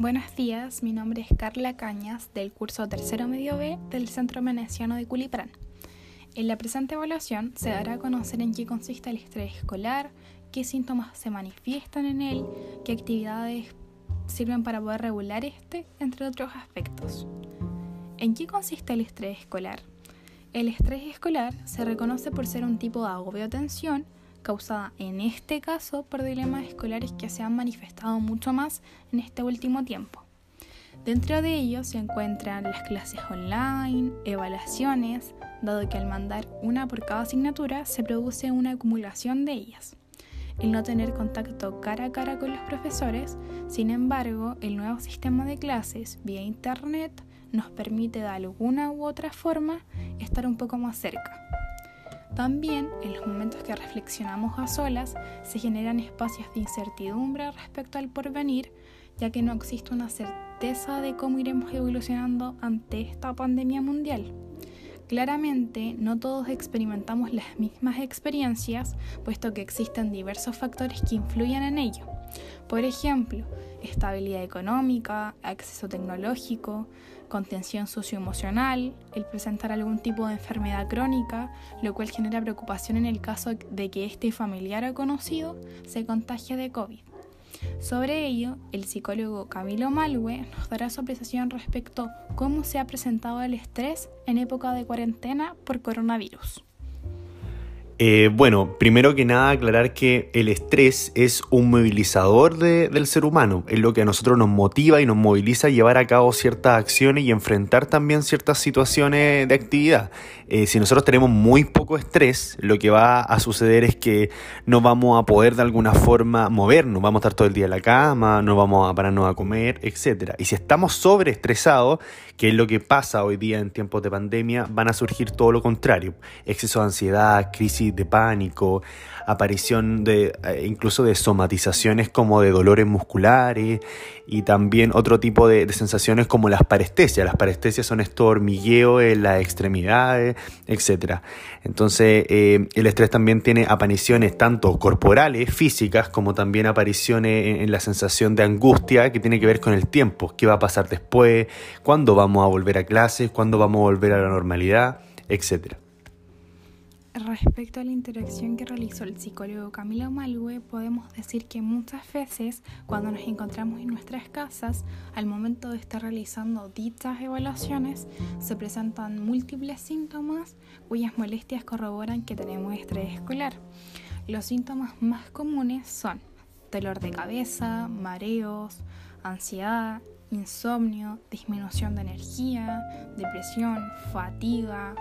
Buenos días, mi nombre es Carla Cañas del curso Tercero Medio B del Centro Veneciano de Culiprán. En la presente evaluación se dará a conocer en qué consiste el estrés escolar, qué síntomas se manifiestan en él, qué actividades sirven para poder regular este, entre otros aspectos. ¿En qué consiste el estrés escolar? El estrés escolar se reconoce por ser un tipo de agobio o tensión causada en este caso por dilemas escolares que se han manifestado mucho más en este último tiempo. Dentro de ellos se encuentran las clases online, evaluaciones, dado que al mandar una por cada asignatura se produce una acumulación de ellas. El no tener contacto cara a cara con los profesores, sin embargo, el nuevo sistema de clases vía Internet nos permite de alguna u otra forma estar un poco más cerca. También, en los momentos que reflexionamos a solas, se generan espacios de incertidumbre respecto al porvenir, ya que no existe una certeza de cómo iremos evolucionando ante esta pandemia mundial. Claramente, no todos experimentamos las mismas experiencias, puesto que existen diversos factores que influyen en ello. Por ejemplo, estabilidad económica, acceso tecnológico, contención socioemocional, el presentar algún tipo de enfermedad crónica, lo cual genera preocupación en el caso de que este familiar o conocido se contagie de COVID. Sobre ello, el psicólogo Camilo Malwe nos dará su apreciación respecto a cómo se ha presentado el estrés en época de cuarentena por coronavirus. Eh, bueno, primero que nada aclarar que el estrés es un movilizador del ser humano, es lo que a nosotros nos motiva y nos moviliza a llevar a cabo ciertas acciones y enfrentar también ciertas situaciones de actividad. Eh, si nosotros tenemos muy poco estrés, lo que va a suceder es que no vamos a poder de alguna forma movernos, vamos a estar todo el día en la cama, no vamos a pararnos a comer, etc. Y si estamos sobreestresados, que es lo que pasa hoy día en tiempos de pandemia, van a surgir todo lo contrario, exceso de ansiedad, crisis de pánico, aparición de eh, incluso de somatizaciones como de dolores musculares y también otro tipo de, sensaciones como las parestesias. Las parestesias son esto hormigueo en las extremidades, etc. Entonces eh, el estrés también tiene apariciones tanto corporales, físicas, como también apariciones en, en la sensación de angustia que tiene que ver con el tiempo, qué va a pasar después, cuándo vamos a volver a clases, cuándo vamos a volver a la normalidad, etcétera. Respecto a la interacción que realizó el psicólogo Camilo Malwe, podemos decir que muchas veces cuando nos encontramos en nuestras casas, al momento de estar realizando dichas evaluaciones, se presentan múltiples síntomas cuyas molestias corroboran que tenemos estrés escolar. Los síntomas más comunes son dolor de cabeza, mareos, ansiedad, insomnio, disminución de energía, depresión, fatiga,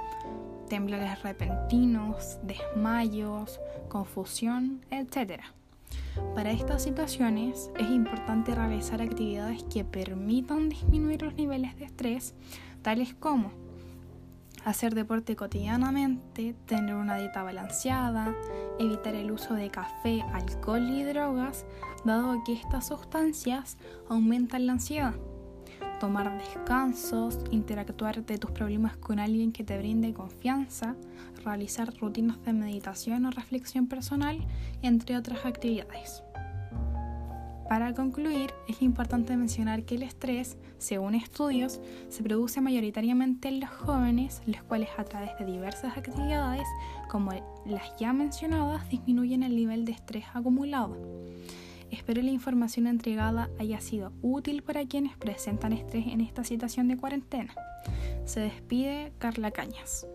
temblores repentinos, desmayos, confusión, etc. Para estas situaciones es importante realizar actividades que permitan disminuir los niveles de estrés, tales como hacer deporte cotidianamente, tener una dieta balanceada, evitar el uso de café, alcohol y drogas, dado que estas sustancias aumentan la ansiedad tomar descansos, interactuar de tus problemas con alguien que te brinde confianza, realizar rutinas de meditación o reflexión personal, entre otras actividades. Para concluir, es importante mencionar que el estrés, según estudios, se produce mayoritariamente en los jóvenes, los cuales a través de diversas actividades, como las ya mencionadas, disminuyen el nivel de estrés acumulado. Espero la información entregada haya sido útil para quienes presentan estrés en esta situación de cuarentena. Se despide Carla Cañas.